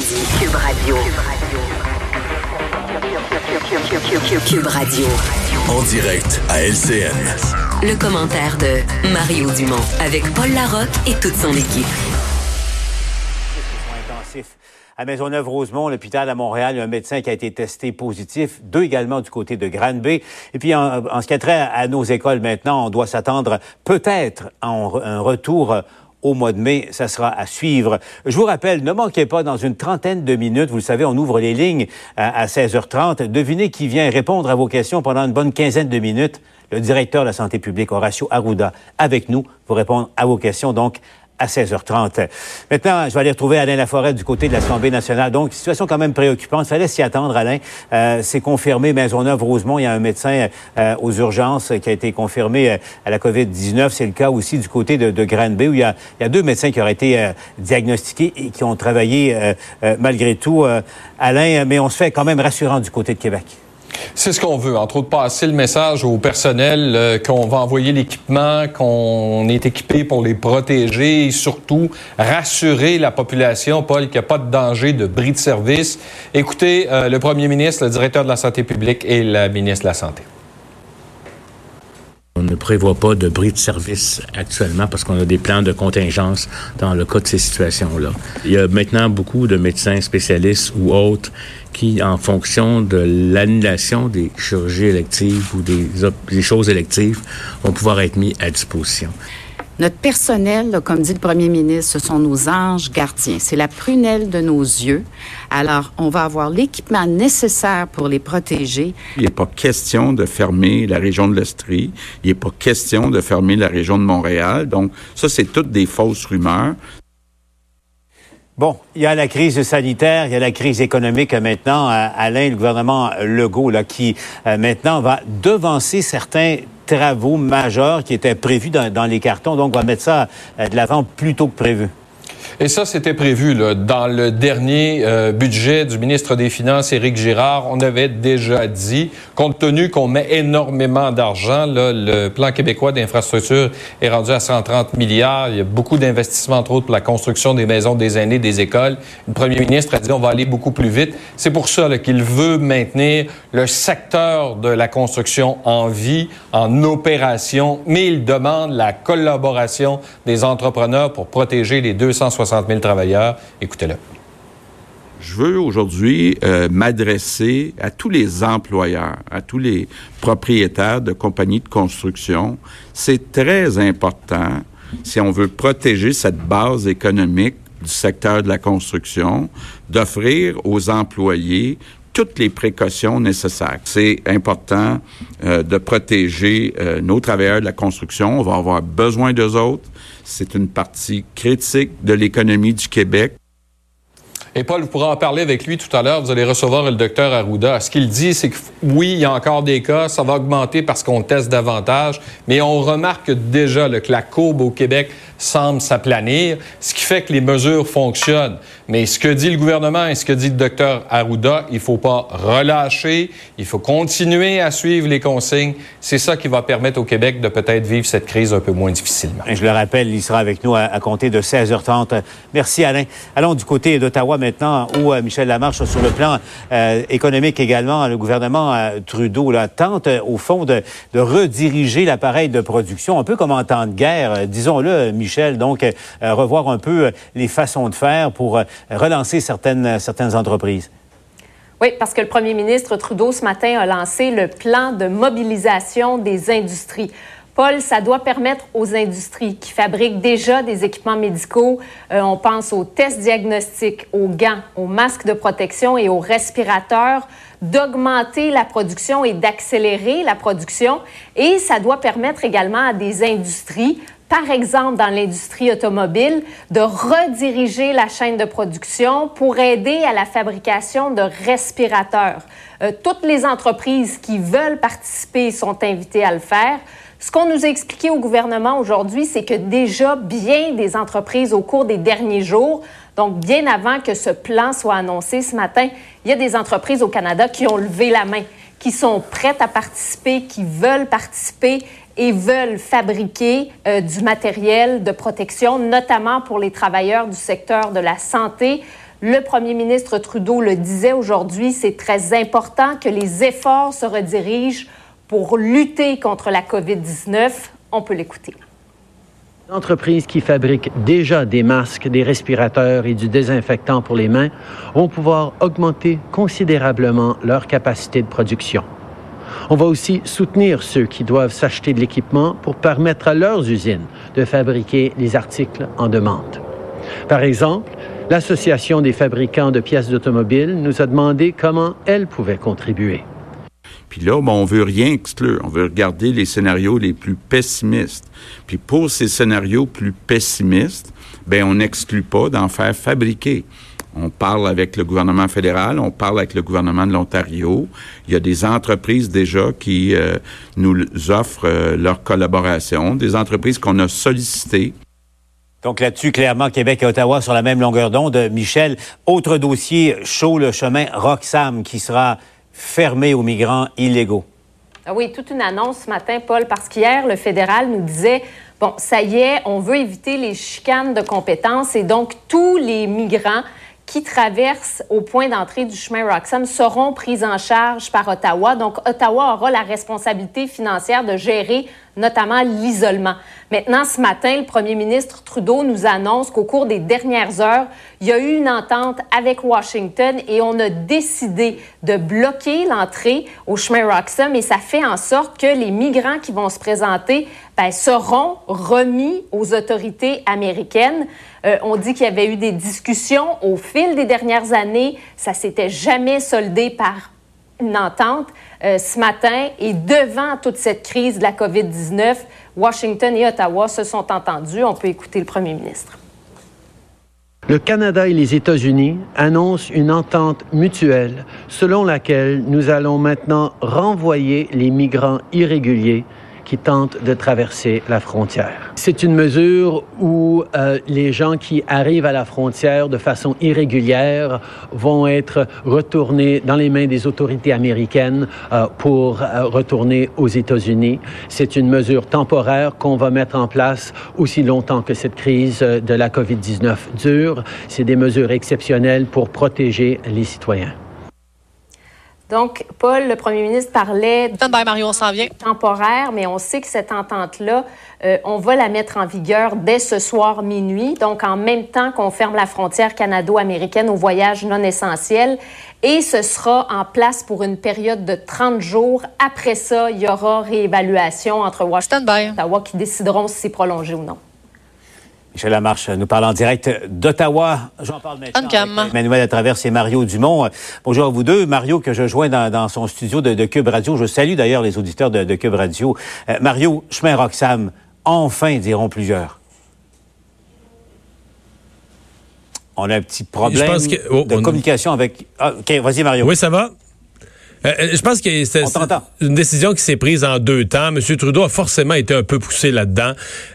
Cube Radio. Cube Radio. En direct à LCN. Le commentaire de Mario Dumont avec Paul Larocque et toute son équipe. À Maisonneuve-Rosemont, l'hôpital à Montréal, il y a un médecin qui a été testé positif, deux également du côté de Granby. Et puis, en, ce qui a trait à nos écoles maintenant, on doit s'attendre peut-être à un retour au mois de mai. Ça sera à suivre. Je vous rappelle, ne manquez pas, dans une trentaine de minutes, vous le savez, on ouvre les lignes à, 16h30. Devinez qui vient répondre à vos questions pendant une bonne quinzaine de minutes. Le directeur de la santé publique, Horacio Arruda, avec nous pour répondre à vos questions. Donc, à 16h30. Maintenant, je vais aller retrouver Alain Laforêt du côté de l'Assemblée nationale. Donc, situation quand même préoccupante. Il fallait s'y attendre, Alain. Euh, c'est confirmé, Maisonneuve-Rosemont, il y a un médecin euh, aux urgences qui a été confirmé euh, à la COVID-19. C'est le cas aussi du côté de, de Granby, où il y, a, il y a deux médecins qui auraient été euh, diagnostiqués et qui ont travaillé malgré tout. Alain, mais on se fait quand même rassurant du côté de Québec. C'est ce qu'on veut, entre autres, passer le message au personnel euh, qu'on va envoyer l'équipement, qu'on est équipé pour les protéger et surtout rassurer la population, Paul, qu'il n'y a pas de danger de bris de service. Écoutez, euh, le premier ministre, le directeur de la santé publique et la ministre de la Santé. On ne prévoit pas de bris de service actuellement parce qu'on a des plans de contingence dans le cas de ces situations-là. Il y a maintenant beaucoup de médecins spécialistes ou autres qui, en fonction de l'annulation des chirurgies électives ou des, des choses électives, vont pouvoir être mis à disposition. Notre personnel, comme dit le premier ministre, ce sont nos anges gardiens. C'est la prunelle de nos yeux. Alors, on va avoir l'équipement nécessaire pour les protéger. Il n'est pas question de fermer la région de l'Estrie. Il n'est pas question de fermer la région de Montréal. Donc, ça, c'est toutes des fausses rumeurs. Bon, il y a la crise sanitaire, il y a la crise économique maintenant. Euh, Alain, le gouvernement Legault, là, qui euh, maintenant va devancer certains travaux majeurs qui étaient prévus dans, les cartons. Donc, on va mettre ça euh, de l'avant plus tôt que prévu. Et ça, c'était prévu là, dans le dernier euh, budget du ministre des Finances, Éric Girard. On avait déjà dit, compte tenu qu'on met énormément d'argent, le plan québécois d'infrastructure est rendu à 130 milliards. Il y a beaucoup d'investissements, entre autres, pour la construction des maisons des aînés, des écoles. Le premier ministre a dit on va aller beaucoup plus vite. C'est pour ça qu'il veut maintenir le secteur de la construction en vie, en opération, mais il demande la collaboration des entrepreneurs pour protéger les 260 000 travailleurs. Écoutez-le. Je veux aujourd'hui euh, m'adresser à tous les employeurs, à tous les propriétaires de compagnies de construction. C'est très important si on veut protéger cette base économique du secteur de la construction, d'offrir aux employés toutes les précautions nécessaires. C'est important euh, de protéger euh, nos travailleurs de la construction. On va avoir besoin d'eux autres. C'est une partie critique de l'économie du Québec. Et Paul, vous pourrez en parler avec lui tout à l'heure. Vous allez recevoir le docteur Arruda. Ce qu'il dit, c'est que oui, il y a encore des cas, ça va augmenter parce qu'on teste davantage, mais on remarque déjà que la courbe au Québec semble s'aplanir, ce qui fait que les mesures fonctionnent. Mais ce que dit le gouvernement et ce que dit le docteur Arruda, il ne faut pas relâcher, il faut continuer à suivre les consignes. C'est ça qui va permettre au Québec de peut-être vivre cette crise un peu moins difficilement. je le rappelle, il sera avec nous à, compter de 16h30. Merci Alain. Allons du côté d'Ottawa maintenant, où euh, Michel Lamarche, sur le plan euh, économique également, le gouvernement euh, Trudeau tente au fond de, rediriger l'appareil de production, un peu comme en temps de guerre, disons-le, Michel donc revoir un peu les façons de faire pour relancer certaines entreprises. Oui, parce que le premier ministre Trudeau, ce matin, a lancé le plan de mobilisation des industries. Paul, ça doit permettre aux industries qui fabriquent déjà des équipements médicaux, on pense aux tests diagnostiques, aux gants, aux masques de protection et aux respirateurs, d'augmenter la production et d'accélérer la production. Et ça doit permettre également à des industries par exemple dans l'industrie automobile, de rediriger la chaîne de production pour aider à la fabrication de respirateurs. Euh, toutes les entreprises qui veulent participer sont invitées à le faire. Ce qu'on nous a expliqué au gouvernement aujourd'hui, c'est que déjà bien des entreprises au cours des derniers jours, donc bien avant que ce plan soit annoncé ce matin, il y a des entreprises au Canada qui ont levé la main, qui sont prêtes à participer, qui veulent participer et veulent fabriquer euh, du matériel de protection, notamment pour les travailleurs du secteur de la santé. Le premier ministre Trudeau le disait aujourd'hui, c'est très important que les efforts se redirigent pour lutter contre la COVID-19. On peut l'écouter. Entreprises qui fabriquent déjà des masques, des respirateurs et du désinfectant pour les mains vont pouvoir augmenter considérablement leur capacité de production. On va aussi soutenir ceux qui doivent s'acheter de l'équipement pour permettre à leurs usines de fabriquer les articles en demande. Par exemple, l'Association des fabricants de pièces d'automobile nous a demandé comment elle pouvait contribuer. Puis là, on on veut rien exclure. On veut regarder les scénarios les plus pessimistes. Puis pour ces scénarios plus pessimistes, ben on n'exclut pas d'en faire fabriquer. On parle avec le gouvernement fédéral, on parle avec le gouvernement de l'Ontario. Il y a des entreprises déjà qui euh, nous offrent euh, leur collaboration, des entreprises qu'on a sollicitées. Donc là-dessus, clairement, Québec et Ottawa sur la même longueur d'onde. Michel, autre dossier chaud, le chemin Roxham qui sera fermé aux migrants illégaux. Ah oui, toute une annonce ce matin, Paul, parce qu'hier, le fédéral nous disait, bon, ça y est, on veut éviter les chicanes de compétences et donc tous les migrants qui traversent au point d'entrée du chemin Roxham seront pris en charge par Ottawa. Donc, Ottawa aura la responsabilité financière de gérer notamment l'isolement. Maintenant, ce matin, le premier ministre Trudeau nous annonce qu'au cours des dernières heures, il y a eu une entente avec Washington et on a décidé de bloquer l'entrée au chemin Roxham et ça fait en sorte que les migrants qui vont se présenter ben, seront remis aux autorités américaines. Euh, on dit qu'il y avait eu des discussions au fil des dernières années. Ça s'était jamais soldé par une entente. Euh, ce matin et devant toute cette crise de la COVID-19, Washington et Ottawa se sont entendus. On peut écouter le premier ministre. Le Canada et les États-Unis annoncent une entente mutuelle selon laquelle nous allons maintenant renvoyer les migrants irréguliers qui tentent de traverser la frontière. C'est une mesure où euh, les gens qui arrivent à la frontière de façon irrégulière vont être retournés dans les mains des autorités américaines euh, pour euh, retourner aux États-Unis. C'est une mesure temporaire qu'on va mettre en place aussi longtemps que cette crise de la COVID-19 dure. C'est des mesures exceptionnelles pour protéger les citoyens. Donc, Paul, le premier ministre parlait de Mario, on s'en vient. temporaire, mais on sait que cette entente-là, euh, on va la mettre en vigueur dès ce soir minuit, donc en même temps qu'on ferme la frontière canado-américaine aux voyages non essentiels. Et ce sera en place pour une période de 30 jours. Après ça, il y aura réévaluation entre Washington et Ottawa qui décideront si c'est prolongé ou non. Michel Lamarche nous parle en direct d'Ottawa. J'en parle maintenant avec Emmanuel Traverse et Mario Dumont. Bonjour à vous deux. Mario, que je joins dans, son studio de, Cube Radio. Je salue d'ailleurs les auditeurs de, Cube Radio. Euh, Mario, chemin Roxham, enfin, diront plusieurs. On a un petit problème oh, de communication avec... Ah, OK, vas-y, Mario. Oui, ça va? Euh, euh, je pense que c'est une décision qui s'est prise en deux temps. M. Trudeau a forcément été un peu poussé là-dedans.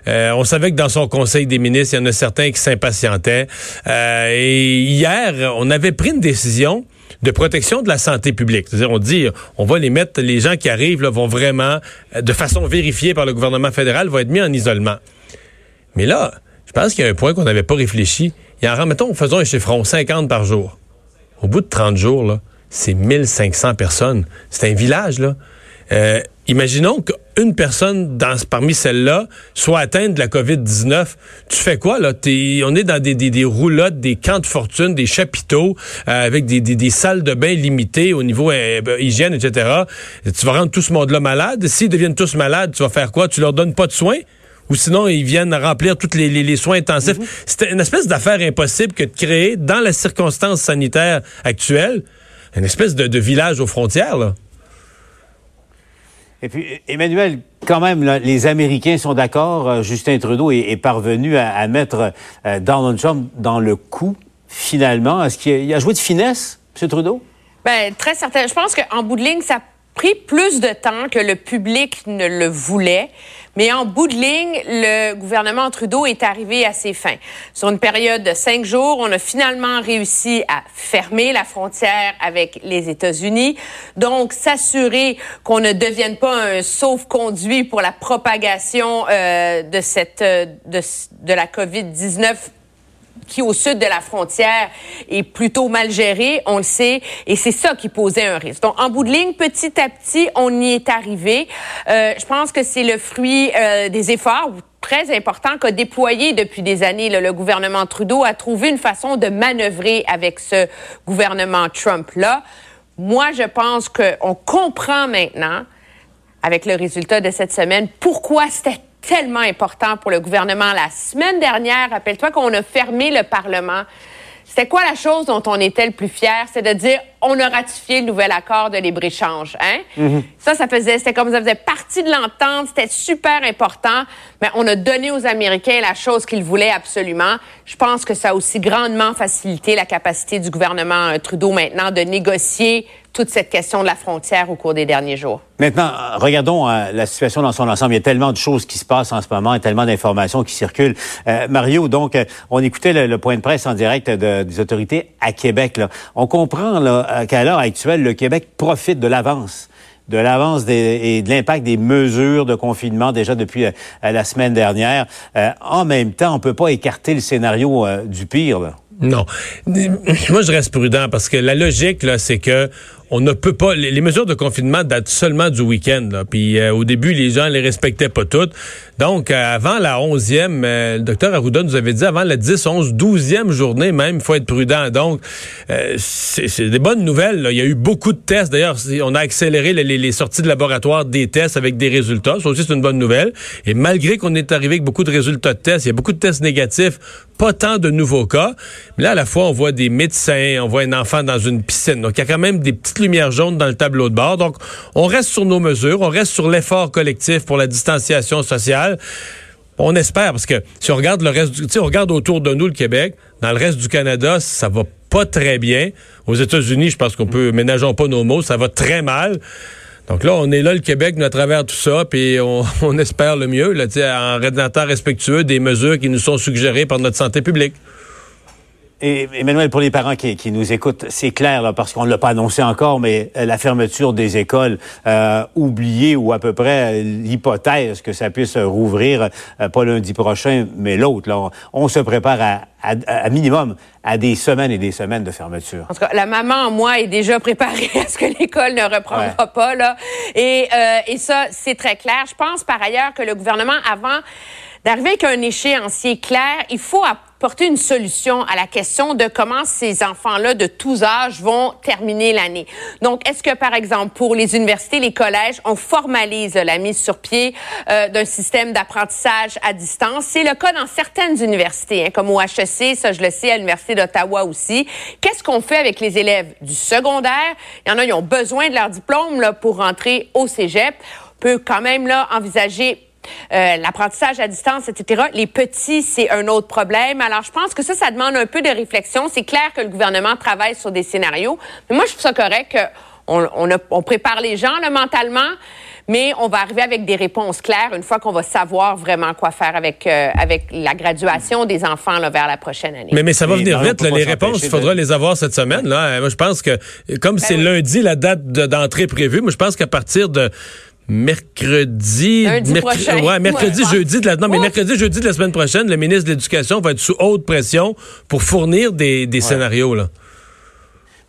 Euh, on savait que dans son conseil des ministres, il y en a certains qui s'impatientaient. et hier, on avait pris une décision de protection de la santé publique. C'est-à-dire, on dit, on va les mettre, les gens qui arrivent là, vont vraiment, de façon vérifiée par le gouvernement fédéral, vont être mis en isolement. Mais là, je pense qu'il y a un point qu'on n'avait pas réfléchi. Il y en mettons, faisons un chiffron, 50 par jour. Au bout de 30 jours, là, c'est 1500 personnes. C'est un village, là. Euh, imaginons qu'une personne dans, parmi celles-là soit atteinte de la COVID-19. Tu fais quoi, là? on est dans des, des, roulottes, des camps de fortune, des chapiteaux, euh, avec des, des, salles de bain limitées au niveau euh, hygiène, etc. Tu vas rendre tout ce monde-là malade. S'ils deviennent tous malades, tu vas faire quoi? Tu leur donnes pas de soins? ou sinon ils viennent remplir tous les, les, soins intensifs. Mm-hmm. C'est une espèce d'affaire impossible que de créer, dans la circonstance sanitaire actuelle, une espèce de, village aux frontières, là. Et puis, Emmanuel, quand même, les Américains sont d'accord. Euh, Justin Trudeau est, parvenu à, mettre euh, Donald Trump dans le coup, finalement. Est-ce qu'il a, joué de finesse, M. Trudeau? Bien, très certain. Je pense qu'en bout de ligne, ça a pris plus de temps que le public ne le voulait. Mais en bout de ligne, le gouvernement Trudeau est arrivé à ses fins. Sur une période de cinq jours, on a finalement réussi à fermer la frontière avec les États-Unis. Donc, s'assurer qu'on ne devienne pas un sauf-conduit pour la propagation euh, de cette euh, de, de la COVID-19 qui, au sud de la frontière, est plutôt mal géré, on le sait, et c'est ça qui posait un risque. Donc, en bout de ligne, petit à petit, on y est arrivé. Euh, je pense que c'est le fruit euh, des efforts très importants qu'a déployé depuis des années le gouvernement Trudeau a trouvé une façon de manœuvrer avec ce gouvernement Trump-là. Moi, je pense qu'on comprend maintenant, avec le résultat de cette semaine, pourquoi c'était tellement important pour le gouvernement. La semaine dernière, rappelle-toi qu'on a fermé le Parlement. C'était quoi la chose dont on était le plus fier? C'est de dire, on a ratifié le nouvel accord de libre-échange. Hein? Mm-hmm. Ça, ça faisait, c'était comme ça faisait partie de l'entente, c'était super important, mais on a donné aux Américains la chose qu'ils voulaient absolument. Je pense que ça a aussi grandement facilité la capacité du gouvernement euh, Trudeau maintenant de négocier toute cette question de la frontière au cours des derniers jours. Maintenant, regardons euh, la situation dans son ensemble. Il y a tellement de choses qui se passent en ce moment et tellement d'informations qui circulent. Euh, Mario, donc, euh, on écoutait le, point de presse en direct des autorités à Québec. Là. On comprend qu'à l'heure actuelle, le Québec profite de l'avance de l'avance et de l'impact des mesures de confinement déjà depuis la semaine dernière. en même temps, on peut pas écarter le scénario du pire. Là. Non. Moi, je reste prudent parce que la logique, là, c'est que on ne peut pas. Les, mesures de confinement datent seulement du week-end. Puis euh, au début, les gens les respectaient pas toutes. Donc, euh, avant la 11e, euh, le docteur Arruda nous avait dit avant la 10, 11, 12e journée même, il faut être prudent. Donc, c'est des bonnes nouvelles. Il y a eu beaucoup de tests. D'ailleurs, on a accéléré les, sorties de laboratoire des tests avec des résultats. Ça aussi, c'est une bonne nouvelle. Et malgré qu'on est arrivé avec beaucoup de résultats de tests, il y a beaucoup de tests négatifs, pas tant de nouveaux cas. Mais là, à la fois, on voit des médecins, on voit un enfant dans une piscine. Donc, il y a quand même des petites lumière jaune dans le tableau de bord. Donc, on reste sur nos mesures, on reste sur l'effort collectif pour la distanciation sociale. On espère, parce que si on regarde le reste, du, on regarde autour de nous le Québec, dans le reste du Canada, ça va pas très bien. Aux États-Unis, je pense qu'on peut, ménageons pas nos mots, ça va très mal. Donc là, on est là, le Québec, à travers tout ça, puis on, on espère le mieux, là, en étant respectueux des mesures qui nous sont suggérées par notre santé publique. Et Emmanuel, pour les parents qui, qui nous écoutent, c'est clair là, parce qu'on ne l'a pas annoncé encore, mais euh, la fermeture des écoles, euh, oubliée ou à peu près l'hypothèse que ça puisse rouvrir, euh, pas lundi prochain, mais l'autre. Là, on, se prépare à, à, minimum à des semaines et des semaines de fermeture. En tout cas, la maman, moi, est déjà préparée à ce que l'école ne reprendra pas là, et, euh, et ça, c'est très clair. Je pense par ailleurs que le gouvernement, avant d'arriver avec un échéancier clair, il faut porter une solution à la question de comment ces enfants-là de tous âges vont terminer l'année. Donc, est-ce que, par exemple, pour les universités, les collèges, on formalise la mise sur pied euh, d'un système d'apprentissage à distance? C'est le cas dans certaines universités, hein, comme au HEC, ça je le sais, à l'Université d'Ottawa aussi. Qu'est-ce qu'on fait avec les élèves du secondaire? Il y en a, ils ont besoin de leur diplôme là, pour rentrer au cégep. On peut quand même là envisager euh, l'apprentissage à distance, etc. Les petits, c'est un autre problème. Alors, je pense que ça, ça demande un peu de réflexion. C'est clair que le gouvernement travaille sur des scénarios, mais moi, je trouve ça correct qu'on on, on prépare les gens là, mentalement, mais on va arriver avec des réponses claires une fois qu'on va savoir vraiment quoi faire avec euh, avec la graduation des enfants là, vers la prochaine année. Mais, mais ça va venir vite, les réponses, il faudra les avoir cette semaine. Là. Moi, je pense que, comme ben c'est lundi la date d'entrée prévue, moi, je pense qu'à partir de mercredi, ouais, mercredi, jeudi de la, non, mais mercredi, jeudi de la semaine prochaine, le ministre de l'Éducation va être sous haute pression pour fournir des, des scénarios, là.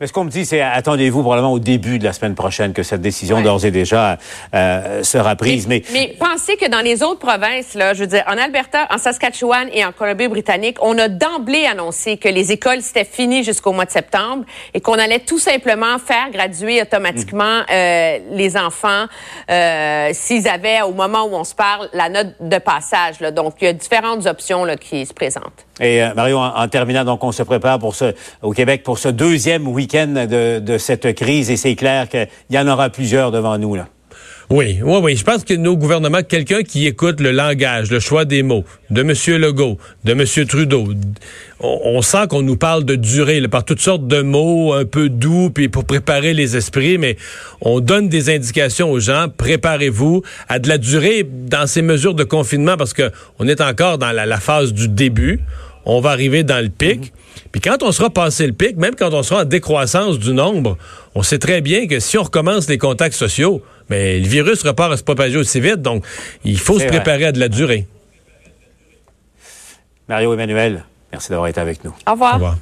Mais ce qu'on me dit, c'est attendez-vous probablement au début de la semaine prochaine que cette décision d'ores et déjà euh, sera prise. Mais, mais, pensez que dans les autres provinces, là, je veux dire, en Alberta, en Saskatchewan et en Colombie-Britannique, on a d'emblée annoncé que les écoles c'était fini jusqu'au mois de septembre et qu'on allait tout simplement faire graduer automatiquement euh, les enfants euh, s'ils avaient au moment où on se parle la note de passage. Là. Donc il y a différentes options là, qui se présentent. Et euh, Mario, en, terminant, donc on se prépare pour ce au Québec pour ce deuxième de cette crise et c'est clair qu'il y en aura plusieurs devant nous là. Oui, oui, oui. Je pense que nos gouvernements, quelqu'un qui écoute le langage, le choix des mots de M. Legault, de M. Trudeau, on, sent qu'on nous parle de durée par toutes sortes de mots un peu doux puis pour préparer les esprits, mais on donne des indications aux gens. Préparez-vous à de la durée dans ces mesures de confinement parce que on est encore dans la phase du début on va arriver dans le pic. Puis quand on sera passé le pic, même quand on sera en décroissance du nombre, on sait très bien que si on recommence les contacts sociaux, mais le virus repart à se propager aussi vite. Donc, il faut se préparer à de la durée. Mario Emmanuel, Merci d'avoir été avec nous. Au revoir. Au revoir.